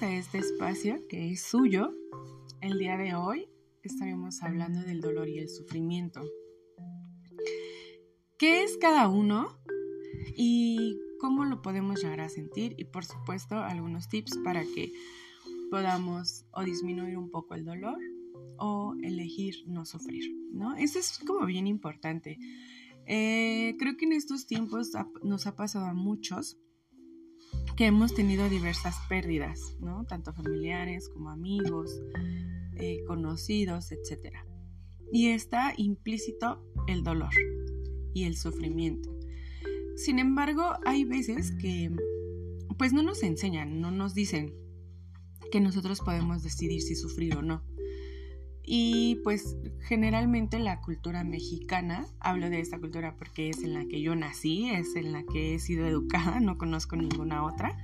a este espacio que es suyo. El día de hoy estaremos hablando del dolor y el sufrimiento. ¿Qué es cada uno y cómo lo podemos llegar a sentir? Y por supuesto algunos tips para que podamos o disminuir un poco el dolor o elegir no sufrir, ¿no? Eso es como bien importante. Eh, creo que en estos tiempos nos ha pasado a muchos que hemos tenido diversas pérdidas, ¿no? Tanto familiares como amigos, eh, conocidos, etc. Y está implícito el dolor y el sufrimiento. Sin embargo, hay veces que pues no nos enseñan, no nos dicen que nosotros podemos decidir si sufrir o no. Y pues generalmente la cultura mexicana, hablo de esta cultura porque es en la que yo nací, es en la que he sido educada, no conozco ninguna otra.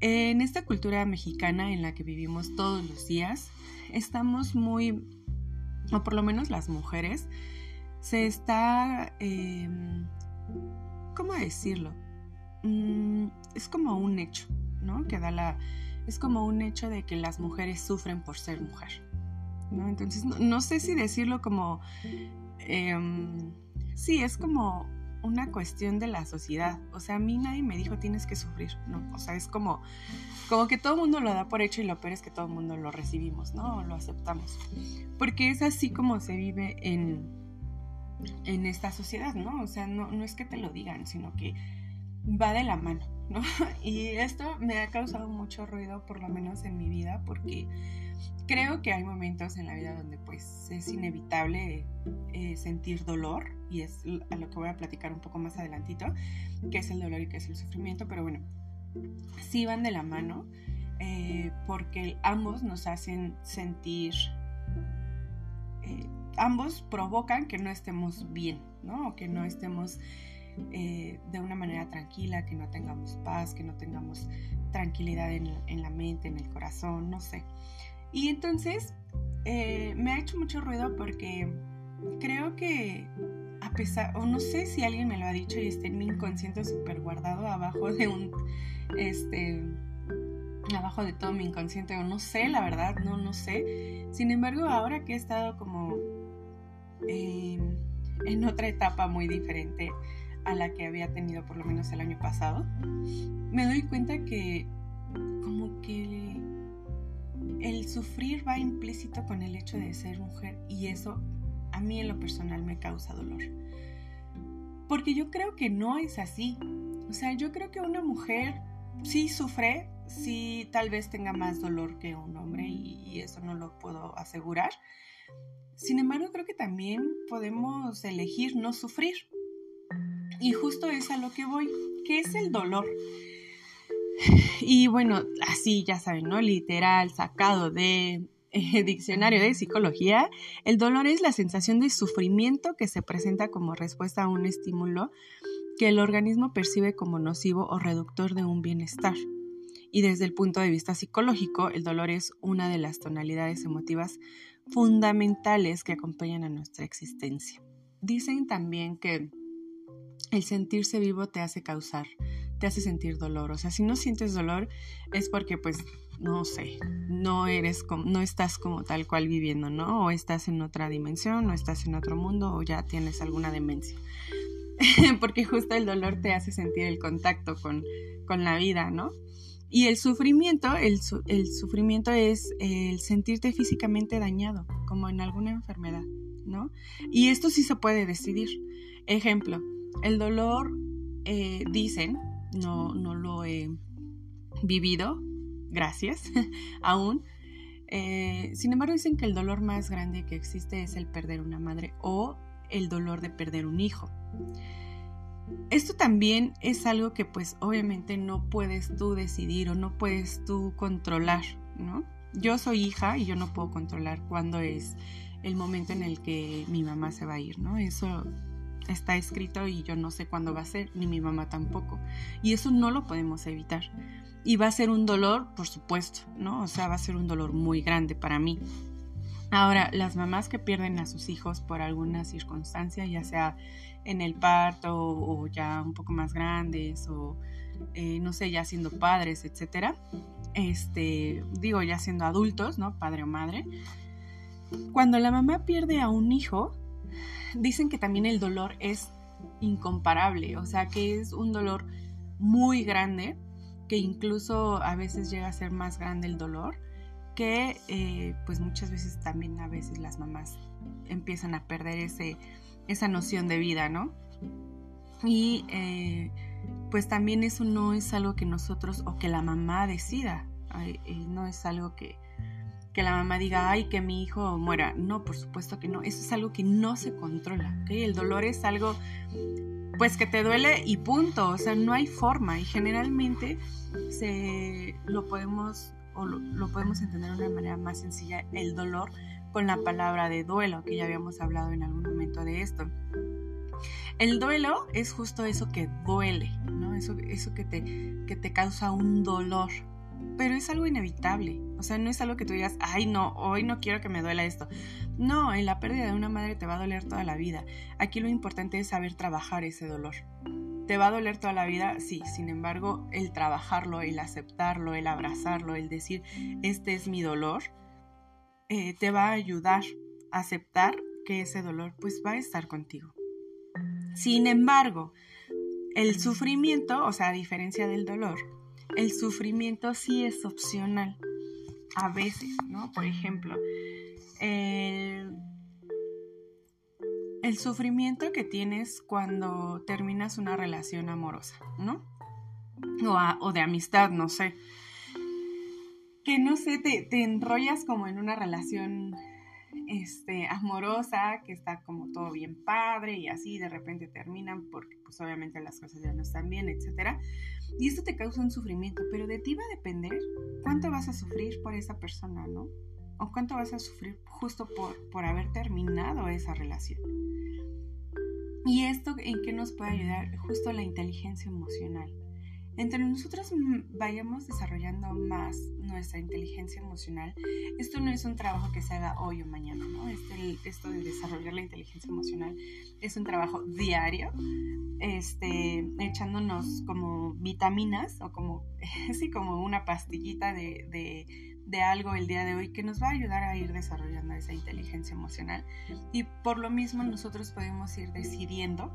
En esta cultura mexicana en la que vivimos todos los días, estamos muy, o por lo menos las mujeres, se está, em, ¿cómo decirlo? Mm, es como un hecho, ¿no? Que da la, es como un hecho de que las mujeres sufren por ser mujer. Entonces, no, sé si decirlo como, em, sí, es como una cuestión de la sociedad. O sea, a mí nadie me dijo tienes que sufrir, ¿no? O sea, es como, como que todo el mundo lo da por hecho y lo peor es que todo el mundo lo recibimos, ¿no? lo aceptamos. Porque es así como se vive en, en esta sociedad, ¿no? O sea, no, no es que te lo digan, sino que va de la mano, ¿no? Y esto me ha causado mucho ruido, por lo menos en mi vida, porque Creo que hay momentos en la vida donde pues es inevitable eh, sentir dolor y es a lo que voy a platicar un poco más adelantito, qué es el dolor y qué es el sufrimiento, pero bueno, sí van de la mano eh, porque ambos nos hacen sentir, eh, ambos provocan que no estemos bien, ¿no? Que no estemos de una manera tranquila, que no tengamos paz, que no tengamos tranquilidad en la mente, en el corazón, no sé. Y entonces eh, me ha hecho mucho ruido porque creo que a pesar, o no sé si alguien me lo ha dicho y está en mi inconsciente súper guardado abajo de un, este, abajo de todo mi inconsciente, o no sé, la verdad, no, no sé. Sin embargo, ahora que he estado como en otra etapa muy diferente a la que había tenido por lo menos el año pasado, me doy cuenta que como que el sufrir va implícito con el hecho de ser mujer y eso a mí en lo personal me causa dolor. Porque yo creo que no es así. O sea, yo creo que una mujer sí sufre, sí tal vez tenga más dolor que un hombre y, eso no lo puedo asegurar. Sin embargo, creo que también podemos elegir no sufrir. Y justo es a lo que voy. ¿Qué es el dolor? Y bueno, así ya saben, ¿no? Literal, sacado de eh, diccionario de psicología, el dolor es la sensación de sufrimiento que se presenta como respuesta a un estímulo que el organismo percibe como nocivo o reductor de un bienestar. Y desde el punto de vista psicológico, el dolor es una de las tonalidades emotivas fundamentales que acompañan a nuestra existencia. Dicen también que el sentirse vivo te hace causar te hace sentir dolor. O sea, si no sientes dolor es porque pues no sé, no eres como, no estás como tal cual viviendo, ¿no? O estás en otra dimensión, o estás en otro mundo, o ya tienes alguna demencia. porque justo el dolor te hace sentir el contacto con, con la vida, ¿no? Y el sufrimiento, el, el sufrimiento es el sentirte físicamente dañado, como en alguna enfermedad, ¿no? Y esto sí se puede decidir. Ejemplo, el dolor, eh, dicen, no, no lo he vivido, gracias, aún. Eh, sin embargo, dicen que el dolor más grande que existe es el perder una madre o el dolor de perder un hijo. Esto también es algo que pues obviamente no puedes tú decidir o no puedes tú controlar, ¿no? Yo soy hija y yo no puedo controlar cuándo es el momento en el que mi mamá se va a ir, ¿no? Eso está escrito y yo no sé cuándo va a ser, ni mi mamá tampoco. Y eso no lo podemos evitar. Y va a ser un dolor, por supuesto, ¿no? O sea, va a ser un dolor muy grande para mí. Ahora, las mamás que pierden a sus hijos por alguna circunstancia, ya sea en el parto o ya un poco más grandes o eh, no sé, ya siendo padres, etcétera, este, digo, ya siendo adultos, ¿no? Padre o madre. Cuando la mamá pierde a un hijo, dicen que también el dolor es incomparable, o sea, que es un dolor muy grande, que incluso a veces llega a ser más grande el dolor que eh, pues muchas veces también a veces las mamás empiezan a perder ese, esa noción de vida, ¿no? Y eh, pues también eso no es algo que nosotros o que la mamá decida, eh, no es algo que, que la mamá diga, ay, que mi hijo muera. No, por supuesto que no, eso es algo que no se controla. El dolor es algo pues que te duele y punto, o sea, no hay forma y generalmente se lo podemos o lo, podemos entender de una manera más sencilla, el dolor con la palabra de duelo, que ya habíamos hablado en algún momento de esto. El duelo es justo eso que duele, ¿no? Eso, eso que, te, que te causa un dolor, pero es algo inevitable. O sea, no es algo que tú digas, ay, no, hoy no quiero que me duela esto. No, en la pérdida de una madre te va a doler toda la vida. Aquí lo importante es saber trabajar ese dolor. ¿Te va a doler toda la vida? Sí, sin embargo, el trabajarlo, el aceptarlo, el abrazarlo, el decir, este es mi dolor, eh, te va a ayudar a aceptar que ese dolor pues va a estar contigo. Sin embargo, el sufrimiento, o sea, a diferencia del dolor, el sufrimiento sí es opcional a veces, ¿no? Por ejemplo, el el sufrimiento que tienes cuando terminas una relación amorosa, ¿no? O, de amistad, no sé. Que no sé, te, enrollas como en una relación este, amorosa, que está como todo bien padre y así de repente terminan porque pues obviamente las cosas ya no están bien, etc. Y esto te causa un sufrimiento, pero de ti va a depender cuánto vas a sufrir por esa persona, ¿no? O cuánto vas a sufrir justo por, por haber terminado esa relación. ¿Y esto en qué nos puede ayudar? Justo la inteligencia emocional. Entre nosotros vayamos desarrollando más nuestra inteligencia emocional, esto no es un trabajo que se haga hoy o mañana, ¿no? Este, esto de desarrollar la inteligencia emocional es un trabajo diario, este, echándonos como vitaminas o como, sí, como una pastillita de, de algo el día de hoy que nos va a ayudar a ir desarrollando esa inteligencia emocional. Y por lo mismo nosotros podemos ir decidiendo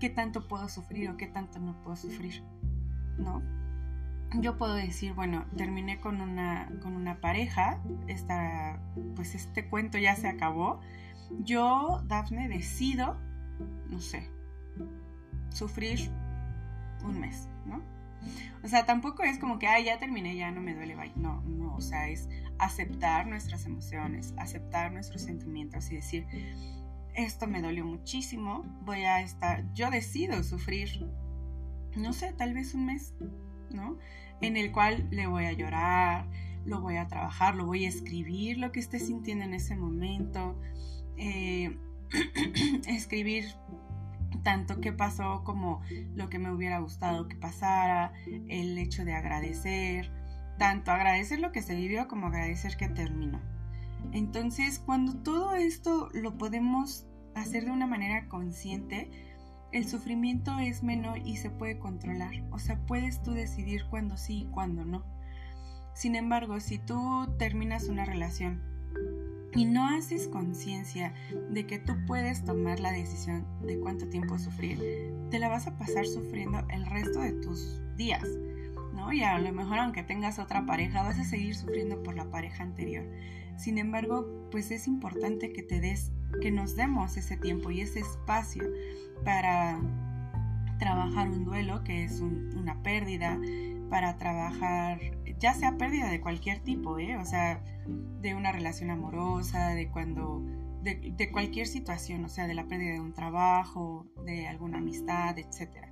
qué tanto puedo sufrir o qué tanto no puedo sufrir, ¿no? Yo puedo decir, bueno, terminé con una, con una pareja, esta, pues este cuento ya se acabó. Yo, Dafne, decido, no sé, sufrir un mes, ¿no? O sea, tampoco es como que, ay, ya terminé, ya no me duele, bye. No, no, o sea, es aceptar nuestras emociones, aceptar nuestros sentimientos y decir, esto me dolió muchísimo, voy a estar, yo decido sufrir, no sé, tal vez un mes, ¿no? En el cual le voy a llorar, lo voy a trabajar, lo voy a escribir, lo que esté sintiendo en ese momento, eh, escribir tanto qué pasó como lo que me hubiera gustado que pasara, el hecho de agradecer, tanto agradecer lo que se vivió como agradecer que terminó. Entonces, cuando todo esto lo podemos hacer de una manera consciente, el sufrimiento es menor y se puede controlar. O sea, puedes tú decidir cuándo sí y cuándo no. Sin embargo, si tú terminas una relación y no haces conciencia de que tú puedes tomar la decisión de cuánto tiempo sufrir, te la vas a pasar sufriendo el resto de tus días, ¿no? Y a lo mejor aunque tengas otra pareja, vas a seguir sufriendo por la pareja anterior. Sin embargo, pues es importante que te des, que nos demos ese tiempo y ese espacio para trabajar un duelo, que es una pérdida, para trabajar, ya sea pérdida de cualquier tipo, ¿eh? o sea, de una relación amorosa, de cuando, de, cualquier situación, o sea, de la pérdida de un trabajo, de alguna amistad, etc.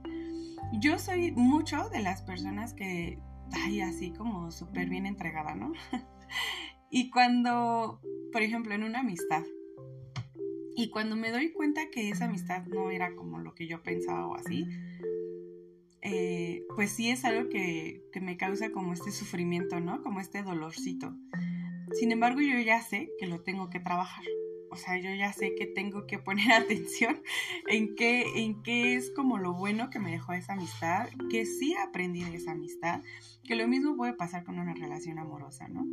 Yo soy mucho de las personas que, ay, así como súper bien entregada, ¿no? y cuando, por ejemplo, en una amistad, y cuando me doy cuenta que esa amistad no era como lo que yo pensaba o así, eh, pues sí es algo que, me causa como este sufrimiento, ¿no? Como este dolorcito. Sin embargo, yo ya sé que lo tengo que trabajar. O sea, yo ya sé que tengo que poner atención en qué, en qué es como lo bueno que me dejó esa amistad, que sí aprendí de esa amistad, que lo mismo puede pasar con una relación amorosa, ¿no?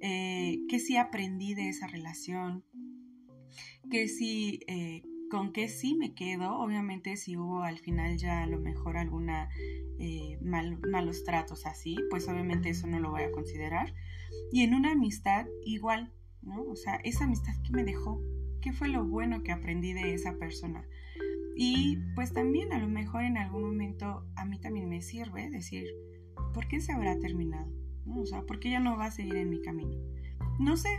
Eh, que sí aprendí de esa relación, que sí, eh, con qué sí me quedo, obviamente si hubo al final ya a lo mejor alguna eh, malos tratos así, pues obviamente eso no lo voy a considerar. Y en una amistad igual, ¿no? O sea, esa amistad que me dejó, ¿qué fue lo bueno que aprendí de esa persona? Y pues también a lo mejor en algún momento a mí también me sirve decir, ¿por qué se habrá terminado? ¿No? O sea, ¿por qué ya no va a seguir en mi camino? No sé,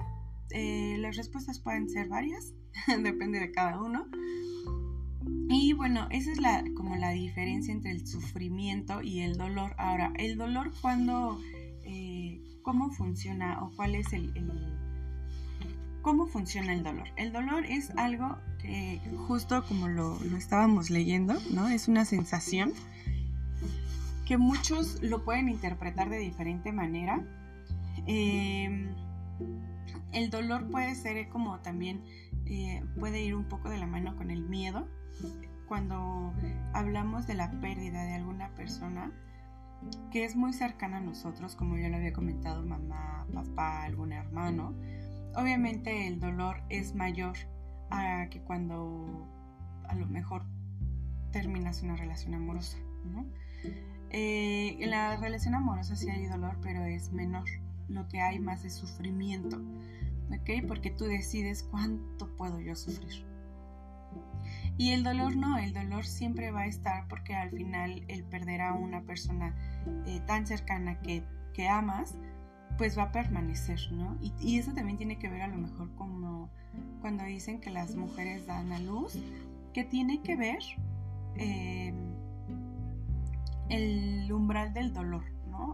eh, las respuestas pueden ser varias, depende de cada uno. Y bueno, esa es la, como la diferencia entre el sufrimiento y el dolor. Ahora, el dolor cuando, eh, ¿cómo funciona o cuál es el, cómo funciona el dolor? El dolor es algo que justo como lo, lo estábamos leyendo, ¿no? Es una sensación que muchos lo pueden interpretar de diferente manera. Eh, el dolor puede ser como también, eh, puede ir un poco de la mano con el miedo. Cuando hablamos de la pérdida de alguna persona que es muy cercana a nosotros, como ya lo había comentado, mamá, papá, algún hermano, obviamente el dolor es mayor a que cuando a lo mejor terminas una relación amorosa. Eh, en la relación amorosa sí hay dolor, pero es menor lo que hay más es sufrimiento, ¿ok? Porque tú decides cuánto puedo yo sufrir. Y el dolor no, el dolor siempre va a estar porque al final el perder a una persona eh, tan cercana que, que, amas, pues va a permanecer, ¿no? Y, eso también tiene que ver a lo mejor como cuando dicen que las mujeres dan a luz, que tiene que ver eh, el umbral del dolor,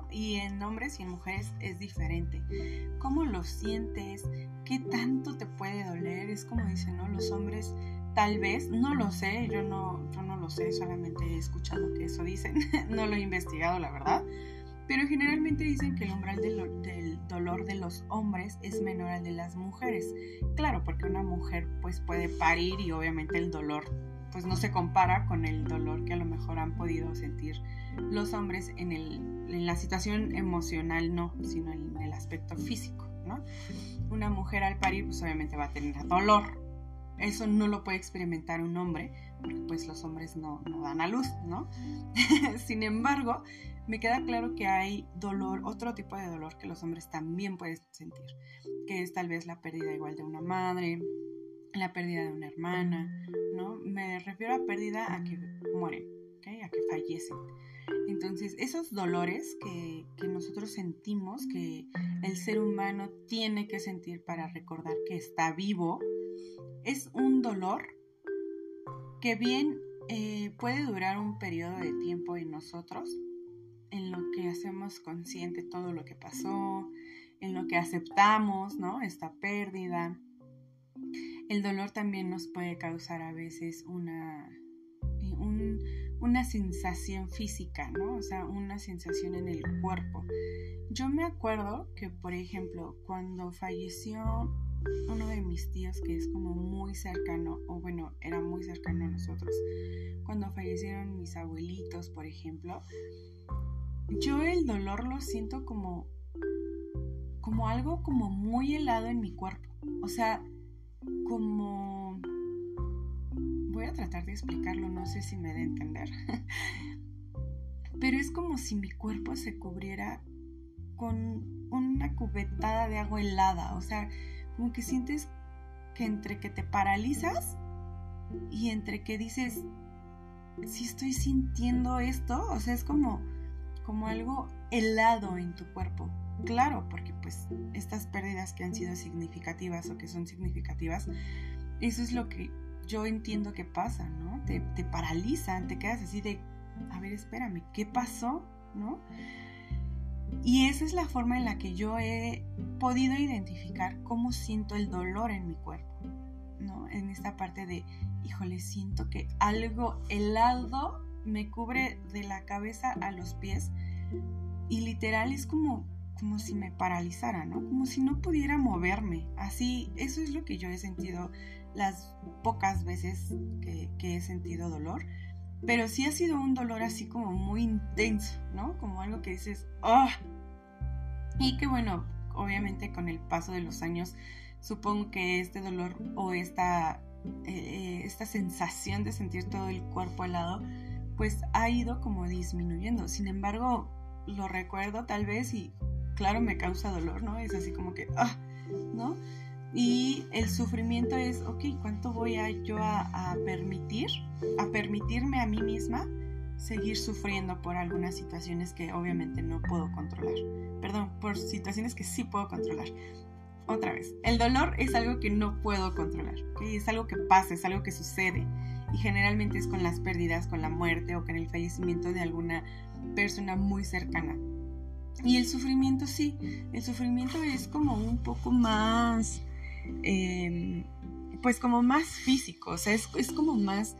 y en hombres y en mujeres es diferente. ¿Cómo lo sientes? ¿Qué tanto te puede doler? Es como dicen, ¿no? Los hombres tal vez, no lo sé, yo no, yo no lo sé, solamente he escuchado que eso dicen, no lo he investigado, la verdad. Pero generalmente dicen que el umbral del, del, dolor de los hombres es menor al de las mujeres. Claro, porque una mujer pues puede parir y obviamente el dolor pues no se compara con el dolor que a lo mejor han podido sentir los hombres en, el, en la situación emocional, no, sino en el aspecto físico, ¿no? Una mujer al parir, pues obviamente va a tener dolor. Eso no lo puede experimentar un hombre, porque pues los hombres no, dan a luz, ¿no? Sin embargo, me queda claro que hay dolor, otro tipo de dolor que los hombres también pueden sentir, que es tal vez la pérdida igual de una madre, la pérdida de una hermana, ¿no? Me refiero a pérdida a que mueren, a que fallecen. Entonces, esos dolores que, nosotros sentimos, que el ser humano tiene que sentir para recordar que está vivo, es un dolor que bien eh, puede durar un periodo de tiempo en nosotros, en lo que hacemos consciente todo lo que pasó, en lo que aceptamos, ¿no? Esta pérdida. El dolor también nos puede causar a veces una, eh, un, una sensación física, ¿no? O sea, una sensación en el cuerpo. Yo me acuerdo que, por ejemplo, cuando falleció uno de mis tíos que es como muy cercano, o bueno, era muy cercano a nosotros, cuando fallecieron mis abuelitos, por ejemplo, yo el dolor lo siento como como algo como muy helado en mi cuerpo. O sea, como voy a tratar de explicarlo, no sé si me a entender. Pero es como si mi cuerpo se cubriera con una cubetada de agua helada. O sea, como que sientes que entre que te paralizas y entre que dices, si estoy sintiendo esto, o sea, es como, como algo helado en tu cuerpo. Claro, porque pues estas pérdidas que han sido significativas o que son significativas, eso es lo que yo entiendo que pasa, ¿no? Te, te paralizan, te quedas así de, a ver, espérame, ¿qué pasó? ¿No? Y esa es la forma en la que yo he podido identificar cómo siento el dolor en mi cuerpo, ¿no? En esta parte de, híjole, siento que algo helado me cubre de la cabeza a los pies y literal es como, como si me paralizara, ¿no? Como si no pudiera moverme. Así, eso es lo que yo he sentido las pocas veces que, he sentido dolor. Pero sí ha sido un dolor así como muy intenso, ¿no? Como algo que dices, ¡oh! Y que bueno, obviamente con el paso de los años, supongo que este dolor o esta, eh, esta sensación de sentir todo el cuerpo helado, pues ha ido como disminuyendo. Sin embargo, lo recuerdo tal vez y claro me causa dolor, ¿no? Es así como que, ah, ¿no? Y el sufrimiento es, ok, ¿cuánto voy a yo a, permitir, a permitirme a mí misma seguir sufriendo por algunas situaciones que obviamente no puedo controlar? Perdón, por situaciones que sí puedo controlar. Otra vez, el dolor es algo que no puedo controlar, es algo que pasa, es algo que sucede y generalmente es con las pérdidas, con la muerte o con el fallecimiento de alguna persona muy cercana. Y el sufrimiento sí, el sufrimiento es como un poco más, em, pues como más físico, o sea, es, como más...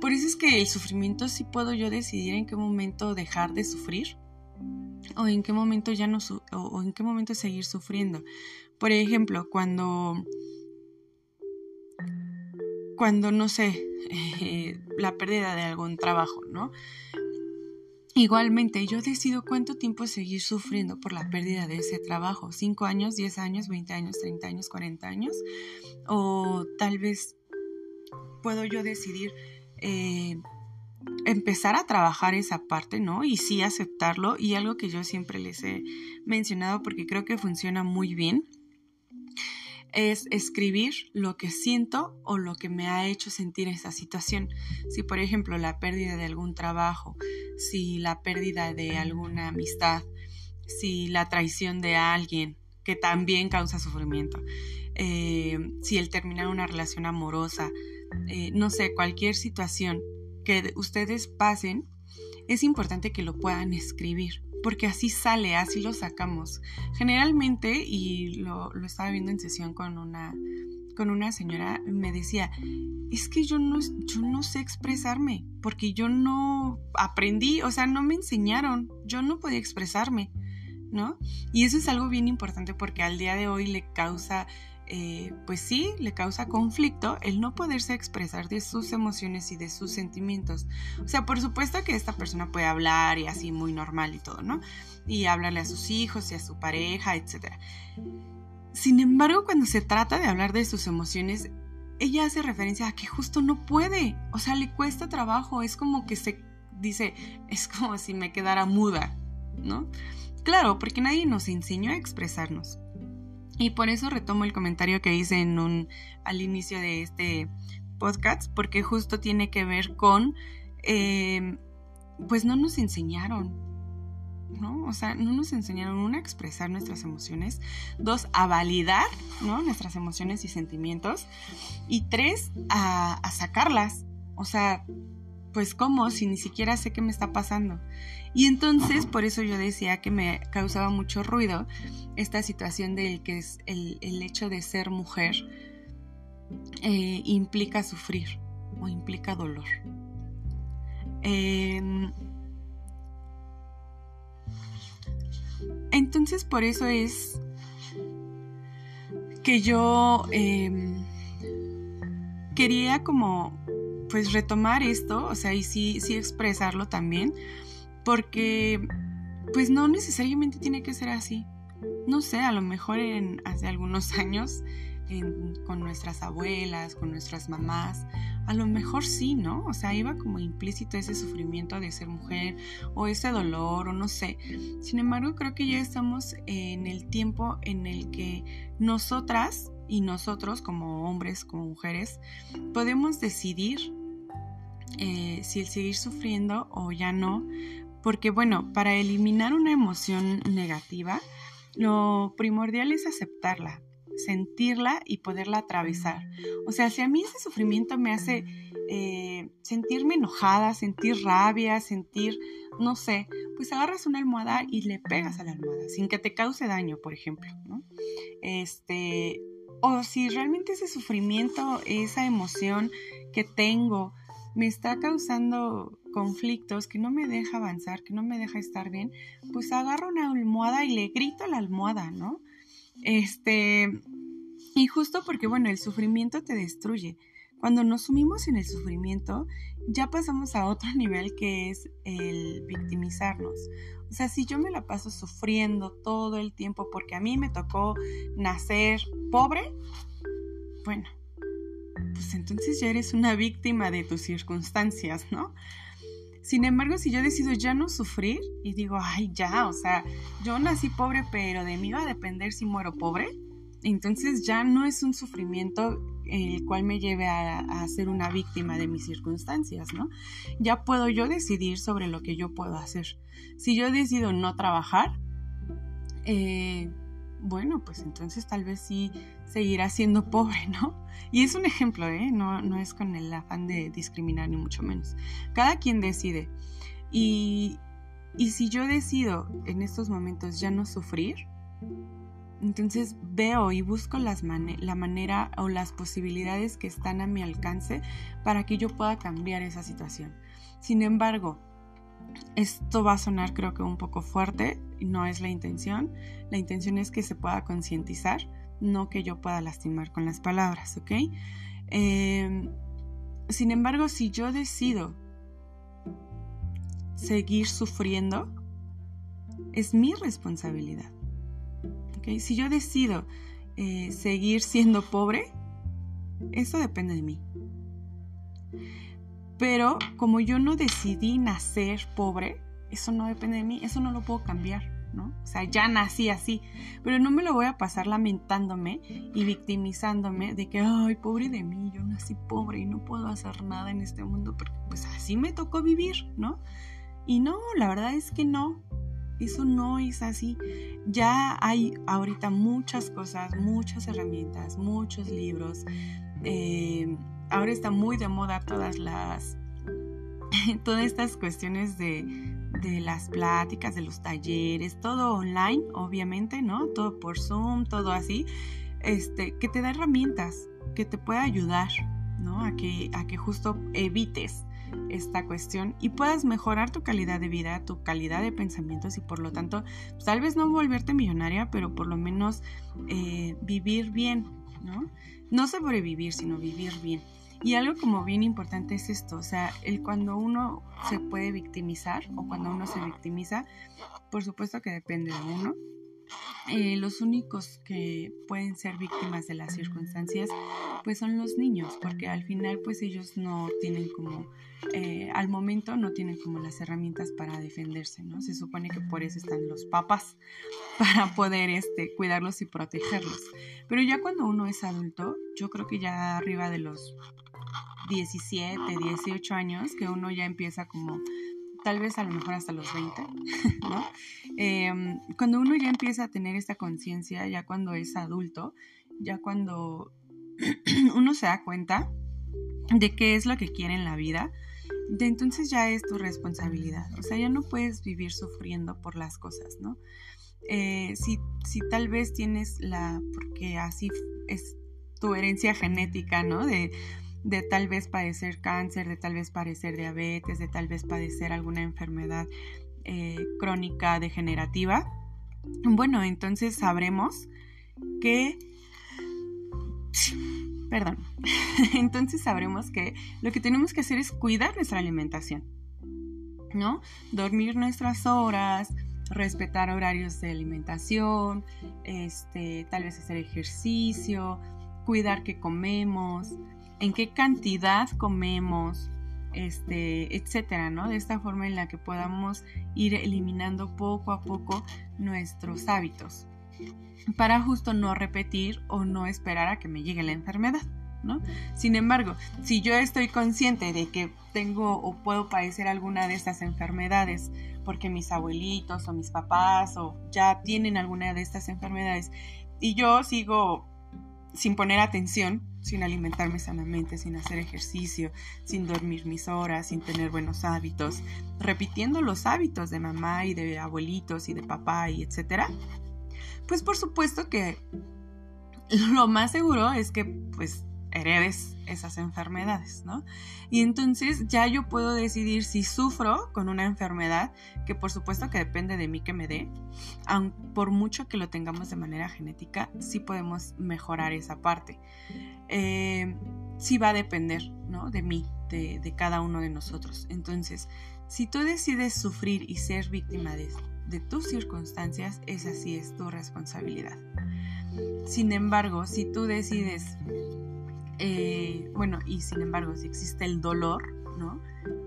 Por eso es que el sufrimiento sí puedo yo decidir en qué momento dejar de sufrir o en qué momento ya no o, en qué momento seguir sufriendo. Por ejemplo, cuando cuando no sé la pérdida de algún trabajo, ¿no? Igualmente, yo decido cuánto tiempo seguir sufriendo por la pérdida de ese trabajo. ¿Cinco años, diez años, veinte años, treinta años, cuarenta años? O tal vez puedo yo decidir eh, empezar a trabajar esa parte, ¿no? Y sí aceptarlo. Y algo que yo siempre les he mencionado porque creo que funciona muy bien es escribir lo que siento o lo que me ha hecho sentir esa situación. Si por ejemplo la pérdida de algún trabajo, si la pérdida de alguna amistad, si la traición de alguien que también causa sufrimiento, eh, si el terminar una relación amorosa, eh, no sé, cualquier situación que ustedes pasen, es importante que lo puedan escribir porque así sale, así lo sacamos. Generalmente, y lo, estaba viendo en sesión con una, con una señora, me decía, es que yo no, yo no sé expresarme, porque yo no aprendí, o sea, no me enseñaron, yo no podía expresarme, ¿no? Y eso es algo bien importante porque al día de hoy le causa eh, pues sí, le causa conflicto el no poderse expresar de sus emociones y de sus sentimientos. O sea, por supuesto que esta persona puede hablar y así muy normal y todo, ¿no? Y hablarle a sus hijos y a su pareja, etc. Sin embargo, cuando se trata de hablar de sus emociones, ella hace referencia a que justo no puede, o sea, le cuesta trabajo, es como que se dice, es como si me quedara muda, ¿no? Claro, porque nadie nos enseñó a expresarnos. Y por eso retomo el comentario que hice en un, al inicio de este podcast, porque justo tiene que ver con, em, pues no nos enseñaron, ¿no? O sea, no nos enseñaron, una, a expresar nuestras emociones, dos, a validar, ¿no? Nuestras emociones y sentimientos, y tres, a, a sacarlas, o sea, pues cómo, si ni siquiera sé qué me está pasando. Y entonces, por eso yo decía que me causaba mucho ruido esta situación del que es el, hecho de ser mujer eh, implica sufrir o implica dolor. Em, entonces, por eso es que yo em, quería como pues retomar esto, o sea, y sí, sí expresarlo también, porque pues no necesariamente tiene que ser así. No sé, a lo mejor en hace algunos años con nuestras abuelas, con nuestras mamás, a lo mejor sí, ¿no? O sea, iba como implícito ese sufrimiento de ser mujer o ese dolor o no sé. Sin embargo, creo que ya estamos en el tiempo en el que nosotras y nosotros como hombres, como mujeres, podemos decidir eh, si el seguir sufriendo o ya no, porque bueno, para eliminar una emoción negativa, lo primordial es aceptarla, sentirla y poderla atravesar. O sea, si a mí ese sufrimiento me hace eh, sentirme enojada, sentir rabia, sentir, no sé, pues agarras una almohada y le pegas a la almohada, sin que te cause daño, por ejemplo, ¿no? Este, o si realmente ese sufrimiento, esa emoción que tengo, me está causando conflictos, que no me deja avanzar, que no me deja estar bien, pues agarro una almohada y le grito a la almohada, ¿no? Este, y justo porque, bueno, el sufrimiento te destruye. Cuando nos sumimos en el sufrimiento, ya pasamos a otro nivel que es el victimizarnos. O sea, si yo me la paso sufriendo todo el tiempo porque a mí me tocó nacer pobre, bueno, entonces ya eres una víctima de tus circunstancias, ¿no? Sin embargo, si yo decido ya no sufrir y digo, ay, ya, o sea, yo nací pobre, pero de mí va a depender si muero pobre, entonces ya no es un sufrimiento el cual me lleve a, ser una víctima de mis circunstancias, ¿no? Ya puedo yo decidir sobre lo que yo puedo hacer. Si yo decido no trabajar, eh, bueno, pues entonces tal vez sí seguirá siendo pobre, ¿no? Y es un ejemplo, ¿eh? No, no es con el afán de discriminar ni mucho menos. Cada quien decide. Y, y si yo decido en estos momentos ya no sufrir, entonces veo y busco las la manera o las posibilidades que están a mi alcance para que yo pueda cambiar esa situación. Sin embargo, esto va a sonar creo que un poco fuerte, no es la intención. La intención es que se pueda concientizar, no que yo pueda lastimar con las palabras, ¿ok? Em, sin embargo, si yo decido seguir sufriendo, es mi responsabilidad. Si yo decido eh, seguir siendo pobre, eso depende de mí. Pero como yo no decidí nacer pobre, eso no depende de mí, eso no lo puedo cambiar, O sea, ya nací así, pero no me lo voy a pasar lamentándome y victimizándome de que, ay, pobre de mí, yo nací pobre y no puedo hacer nada en este mundo porque pues así me tocó vivir, ¿no? Y no, la verdad es que no, eso no es así. Ya hay ahorita muchas cosas, muchas herramientas, muchos libros. Eh, ahora está muy de moda todas las, todas estas cuestiones de, de las pláticas, de los talleres, todo online, obviamente, ¿no? Todo por Zoom, todo así, este, que te da herramientas, que te pueda ayudar, ¿no? A que, a que justo evites esta cuestión y puedas mejorar tu calidad de vida, tu calidad de pensamientos y por lo tanto, pues, tal vez no volverte millonaria, pero por lo menos eh, vivir bien, ¿no? No sobrevivir, sino vivir bien. Y algo como bien importante es esto, o sea, el cuando uno se puede victimizar o cuando uno se victimiza, por supuesto que depende de uno, eh, los únicos que pueden ser víctimas de las circunstancias pues son los niños porque al final pues ellos no tienen como eh, al momento no tienen como las herramientas para defenderse no se supone que por eso están los papás para poder este cuidarlos y protegerlos. Pero ya cuando uno es adulto yo creo que ya arriba de los 17 18 años que uno ya empieza como tal vez a lo mejor hasta los 20, ¿no? Em, cuando uno ya empieza a tener esta conciencia, ya cuando es adulto, ya cuando uno se da cuenta de qué es lo que quiere en la vida, de entonces ya es tu responsabilidad. O sea, ya no puedes vivir sufriendo por las cosas, ¿no? Eh, si, si tal vez tienes la, porque así es tu herencia genética, ¿no? De, de tal vez padecer cáncer, de tal vez padecer diabetes, de tal vez padecer alguna enfermedad eh, crónica degenerativa, bueno, entonces sabremos que... Perdón. entonces sabremos que lo que tenemos que hacer es cuidar nuestra alimentación, ¿no? Dormir nuestras horas, respetar horarios de alimentación, este, tal vez hacer ejercicio, cuidar qué comemos, en qué cantidad comemos, este, etcétera, ¿no? De esta forma en la que podamos ir eliminando poco a poco nuestros hábitos para justo no repetir o no esperar a que me llegue la enfermedad, ¿no? Sin embargo, si yo estoy consciente de que tengo o puedo padecer alguna de estas enfermedades porque mis abuelitos o mis papás o ya tienen alguna de estas enfermedades y yo sigo sin poner atención, sin alimentarme sanamente, sin hacer ejercicio, sin dormir mis horas, sin tener buenos hábitos, repitiendo los hábitos de mamá y de abuelitos y de papá y etcétera, pues por supuesto que lo más seguro es que pues heredes esas enfermedades, ¿no? Y entonces ya yo puedo decidir si sufro con una enfermedad, que por supuesto que depende de mí que me dé, por mucho que lo tengamos de manera genética, sí podemos mejorar esa parte. Eh, sí va a depender, ¿no? De mí, de, de cada uno de nosotros. Entonces, si tú decides sufrir y ser víctima de, de tus circunstancias, esa sí es tu responsabilidad. Sin embargo, si tú decides, eh, bueno, y sin embargo, si existe el dolor, ¿no?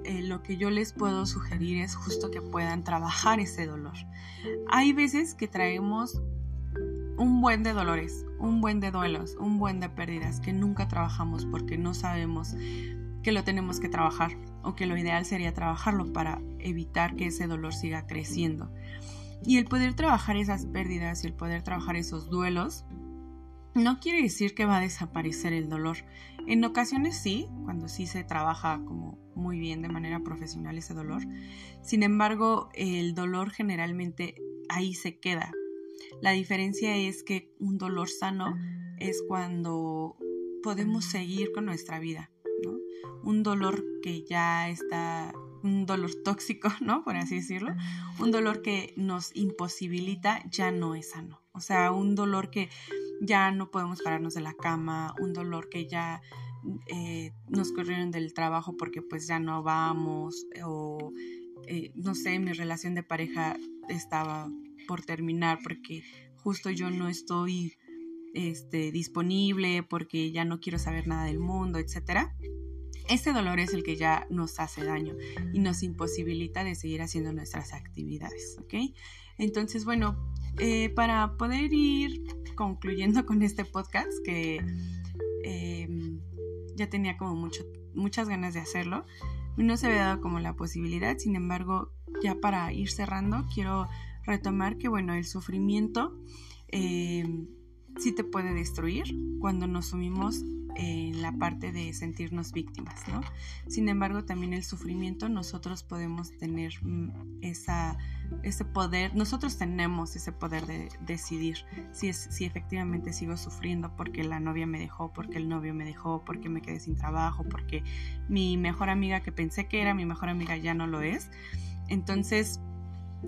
Eh, lo que yo les puedo sugerir es justo que puedan trabajar ese dolor. Hay veces que traemos un buen de dolores, un buen de duelos, un buen de pérdidas que nunca trabajamos porque no sabemos que lo tenemos que trabajar o que lo ideal sería trabajarlo para evitar que ese dolor siga creciendo. Y el poder trabajar esas pérdidas y el poder trabajar esos duelos no quiere decir que va a desaparecer el dolor. En ocasiones sí, cuando sí se trabaja como muy bien de manera profesional ese dolor. Sin embargo, el dolor generalmente ahí se queda. La diferencia es que un dolor sano es cuando podemos seguir con nuestra vida. Un dolor que ya está un dolor tóxico, ¿no? Por así decirlo, un dolor que nos imposibilita ya no es sano. O sea, un dolor que ya no podemos pararnos de la cama, un dolor que ya eh, nos corrieron del trabajo porque pues ya no vamos o eh, no sé, mi relación de pareja estaba por terminar porque justo yo no estoy este, disponible porque ya no quiero saber nada del mundo, etcétera este dolor es el que ya nos hace daño y nos imposibilita de seguir haciendo nuestras actividades, ¿ok? Entonces, bueno, eh, para poder ir concluyendo con este podcast, que em, ya tenía como mucho, muchas ganas de hacerlo, no se había dado como la posibilidad, sin embargo, ya para ir cerrando, quiero retomar que, bueno, el sufrimiento em, sí te puede destruir cuando nos sumimos en la parte de sentirnos víctimas, ¿no? Sin embargo, también el sufrimiento, nosotros podemos tener mm, esa, ese poder, nosotros tenemos ese poder de decidir si, es, si efectivamente sigo sufriendo porque la novia me dejó, porque el novio me dejó, porque me quedé sin trabajo, porque mi mejor amiga que pensé que era mi mejor amiga ya no lo es. Entonces,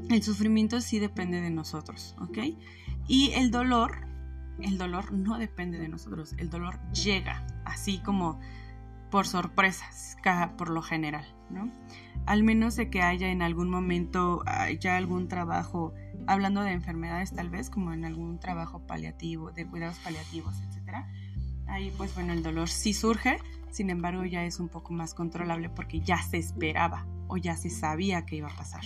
el sufrimiento sí depende de nosotros, ¿ok? Y el dolor el dolor no depende de nosotros, el dolor llega así como por sorpresas, por lo general, ¿no? Al menos de que haya en algún momento ya algún trabajo, hablando de enfermedades tal vez, como en algún trabajo paliativo, de cuidados paliativos, etc. Ahí pues bueno, el dolor sí surge, sin embargo ya es un poco más controlable porque ya se esperaba o ya se sabía que iba a pasar.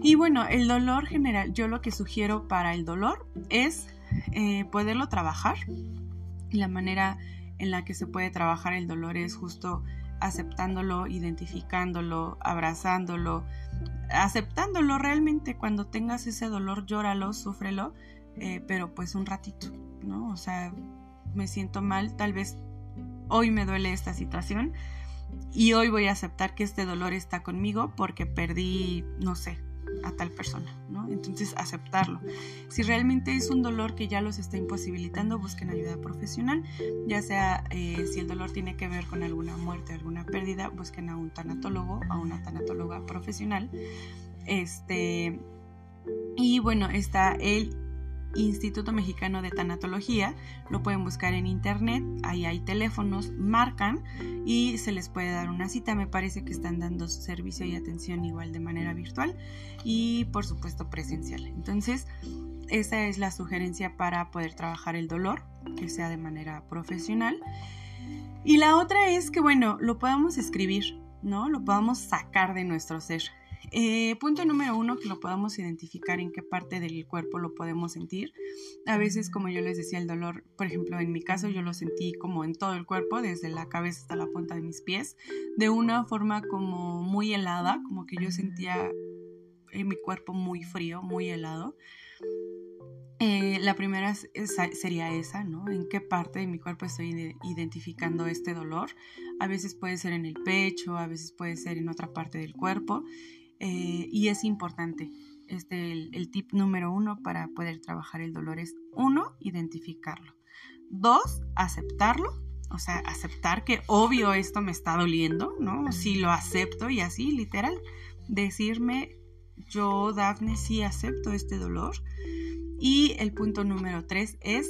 Y bueno, el dolor general, yo lo que sugiero para el dolor es eh, poderlo trabajar. La manera en la que se puede trabajar el dolor es justo aceptándolo, identificándolo, abrazándolo, aceptándolo realmente cuando tengas ese dolor, llóralo, súfrelo, eh, pero pues un ratito, ¿no? O sea, me siento mal, tal vez hoy me duele esta situación y hoy voy a aceptar que este dolor está conmigo porque perdí, no sé, a tal persona, ¿no? Entonces aceptarlo. Si realmente es un dolor que ya los está imposibilitando, busquen ayuda profesional, ya sea eh, si el dolor tiene que ver con alguna muerte, alguna pérdida, busquen a un tanatólogo, a una tanatóloga profesional. Este, y bueno, está el Instituto Mexicano de Tanatología, lo pueden buscar en internet, ahí hay teléfonos, marcan y se les puede dar una cita, me parece que están dando servicio y atención igual de manera virtual y por supuesto presencial. Entonces, esa es la sugerencia para poder trabajar el dolor, que sea de manera profesional. Y la otra es que, bueno, lo podamos escribir, ¿no? Lo podamos sacar de nuestro ser. Eh, punto número uno, que lo podamos identificar en qué parte del cuerpo lo podemos sentir. A veces, como yo les decía, el dolor, por ejemplo, en mi caso yo lo sentí como en todo el cuerpo, desde la cabeza hasta la punta de mis pies, de una forma como muy helada, como que yo sentía en mi cuerpo muy frío, muy helado. Eh, la primera sería esa, ¿no? ¿En qué parte de mi cuerpo estoy identificando este dolor? A veces puede ser en el pecho, a veces puede ser en otra parte del cuerpo. Eh, y es importante. Este, el, tip número uno para poder trabajar el dolor es uno, identificarlo. Dos, aceptarlo, o sea, aceptar que obvio esto me está doliendo, ¿no? Si lo acepto y así, literal, decirme, yo, Dafne, sí acepto este dolor. Y el punto número tres es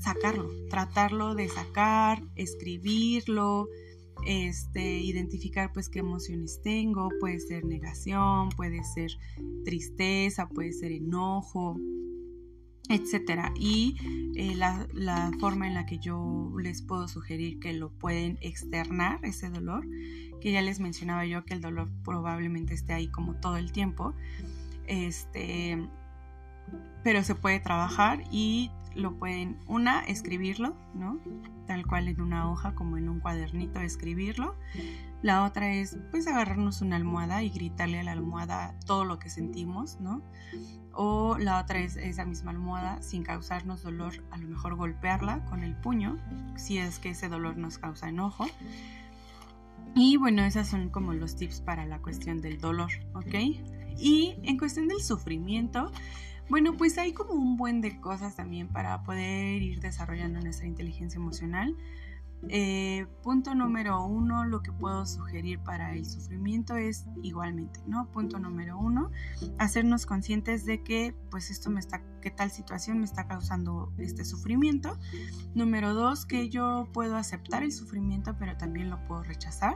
sacarlo, tratarlo de sacar, escribirlo, este, identificar pues qué emociones tengo, puede ser negación, puede ser tristeza, puede ser enojo, etcétera. Y eh, la, la, forma en la que yo les puedo sugerir que lo pueden externar, ese dolor, que ya les mencionaba yo que el dolor probablemente esté ahí como todo el tiempo, este, pero se puede trabajar y lo pueden, una, escribirlo, ¿no? Tal cual en una hoja, como en un cuadernito, escribirlo. La otra es, pues, agarrarnos una almohada y gritarle a la almohada todo lo que sentimos, ¿no? O la otra es esa misma almohada, sin causarnos dolor, a lo mejor golpearla con el puño, si es que ese dolor nos causa enojo. Y bueno, esos son como los tips para la cuestión del dolor, ¿ok? Y en cuestión del sufrimiento, bueno, pues hay como un buen de cosas también para poder ir desarrollando nuestra inteligencia emocional. Eh, punto número uno, lo que puedo sugerir para el sufrimiento es igualmente, ¿no? Punto número uno, hacernos conscientes de que, pues esto me está, que tal situación me está causando este sufrimiento. Número dos, que yo puedo aceptar el sufrimiento, pero también lo puedo rechazar.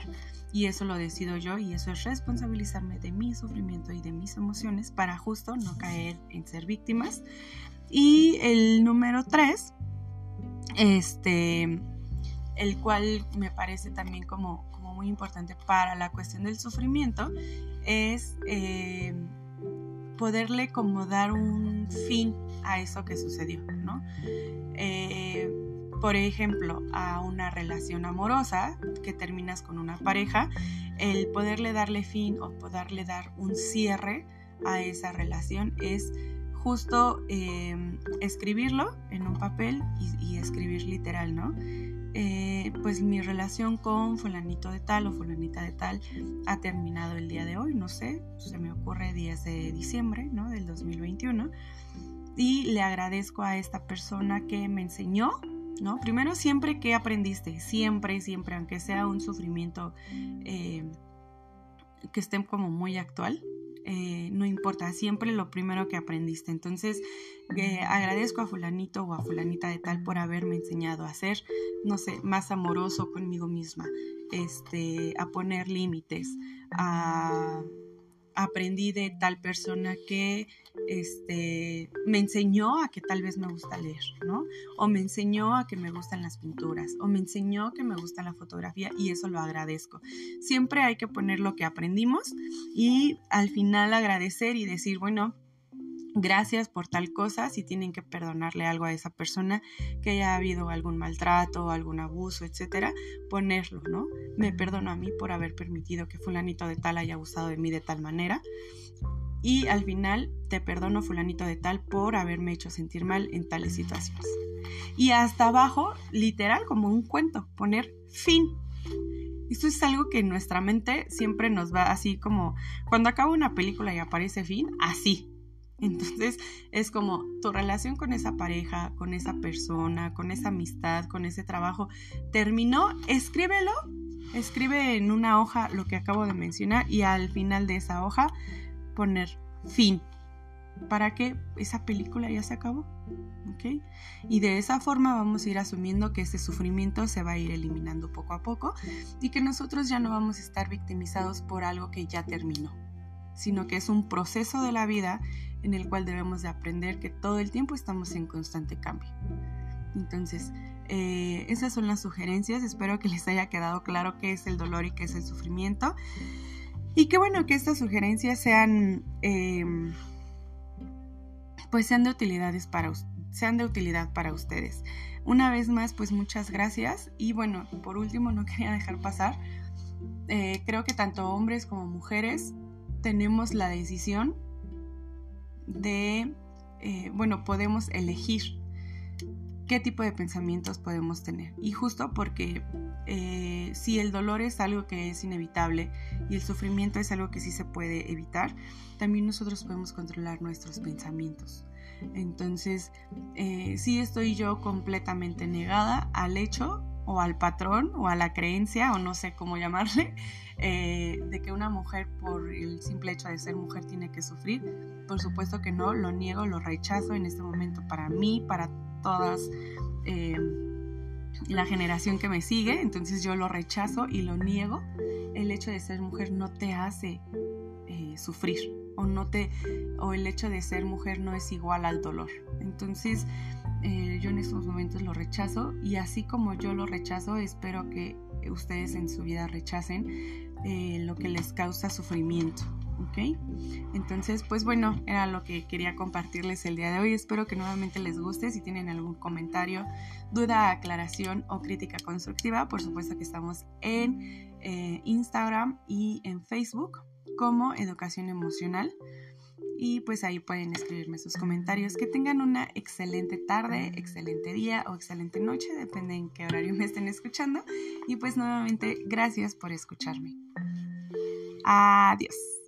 Y eso lo decido yo y eso es responsabilizarme de mi sufrimiento y de mis emociones para justo no caer en ser víctimas. Y el número tres, este el cual me parece también como, muy importante para la cuestión del sufrimiento, es eh, poderle como dar un fin a eso que sucedió, ¿no? Eh, por ejemplo, a una relación amorosa que terminas con una pareja, el poderle darle fin o poderle dar un cierre a esa relación es justo eh, escribirlo en un papel y, y escribir literal, ¿no? Eh, pues mi relación con fulanito de tal o fulanita de tal ha terminado el día de hoy, no sé, se me ocurre 10 de diciembre, ¿no? Del 2021. Y le agradezco a esta persona que me enseñó, ¿no? Primero siempre que aprendiste, siempre, siempre, aunque sea un sufrimiento eh, que esté como muy actual, eh, no importa, siempre lo primero que aprendiste. Entonces, eh, agradezco a fulanito o a fulanita de tal por haberme enseñado a ser, no sé, más amoroso conmigo misma, este, a poner límites, a aprendí de tal persona que este, me enseñó a que tal vez me gusta leer, ¿no? O me enseñó a que me gustan las pinturas, o me enseñó que me gusta la fotografía y eso lo agradezco. Siempre hay que poner lo que aprendimos y al final agradecer y decir, bueno, gracias por tal cosa, si tienen que perdonarle algo a esa persona que haya habido algún maltrato, algún abuso, etcétera, ponerlo, ¿no? Me perdono a mí por haber permitido que fulanito de tal haya abusado de mí de tal manera. Y al final te perdono fulanito de tal por haberme hecho sentir mal en tales situaciones. Y hasta abajo, literal, como un cuento, poner fin. Esto es algo que en nuestra mente siempre nos va así como cuando acaba una película y aparece fin, así, entonces es como tu relación con esa pareja, con esa persona, con esa amistad, con ese trabajo, terminó, escríbelo, escribe en una hoja lo que acabo de mencionar y al final de esa hoja poner fin para que esa película ya se acabó. ¿ok? Y de esa forma vamos a ir asumiendo que ese sufrimiento se va a ir eliminando poco a poco y que nosotros ya no vamos a estar victimizados por algo que ya terminó, sino que es un proceso de la vida en el cual debemos de aprender que todo el tiempo estamos en constante cambio. Entonces, eh, esas son las sugerencias. Espero que les haya quedado claro qué es el dolor y qué es el sufrimiento. Y qué bueno que estas sugerencias sean, em, pues sean de utilidades para sean de utilidad para ustedes. Una vez más, pues muchas gracias. Y bueno, por último, no quería dejar pasar. Eh, creo que tanto hombres como mujeres tenemos la decisión de, eh, bueno, podemos elegir qué tipo de pensamientos podemos tener. Y justo porque eh, si el dolor es algo que es inevitable y el sufrimiento es algo que sí se puede evitar, también nosotros podemos controlar nuestros pensamientos. Entonces, eh, sí estoy yo completamente negada al hecho o al patrón o a la creencia o no sé cómo llamarle eh, de que una mujer por el simple hecho de ser mujer tiene que sufrir. Por supuesto que no, lo niego, lo rechazo en este momento para mí, para todas eh, la generación que me sigue, entonces yo lo rechazo y lo niego. El hecho de ser mujer no te hace eh, sufrir o no te o el hecho de ser mujer no es igual al dolor. Entonces eh, yo en estos momentos lo rechazo y así como yo lo rechazo, espero que ustedes en su vida rechacen eh, lo que les causa sufrimiento. ¿ok? Entonces, pues bueno, era lo que quería compartirles el día de hoy. Espero que nuevamente les guste. Si tienen algún comentario, duda, aclaración o crítica constructiva, por supuesto que estamos en eh, Instagram y en Facebook como Educación Emocional y pues ahí pueden escribirme sus comentarios. Que tengan una excelente tarde, excelente día o excelente noche, depende en qué horario me estén escuchando. Y pues nuevamente, gracias por escucharme. Adiós.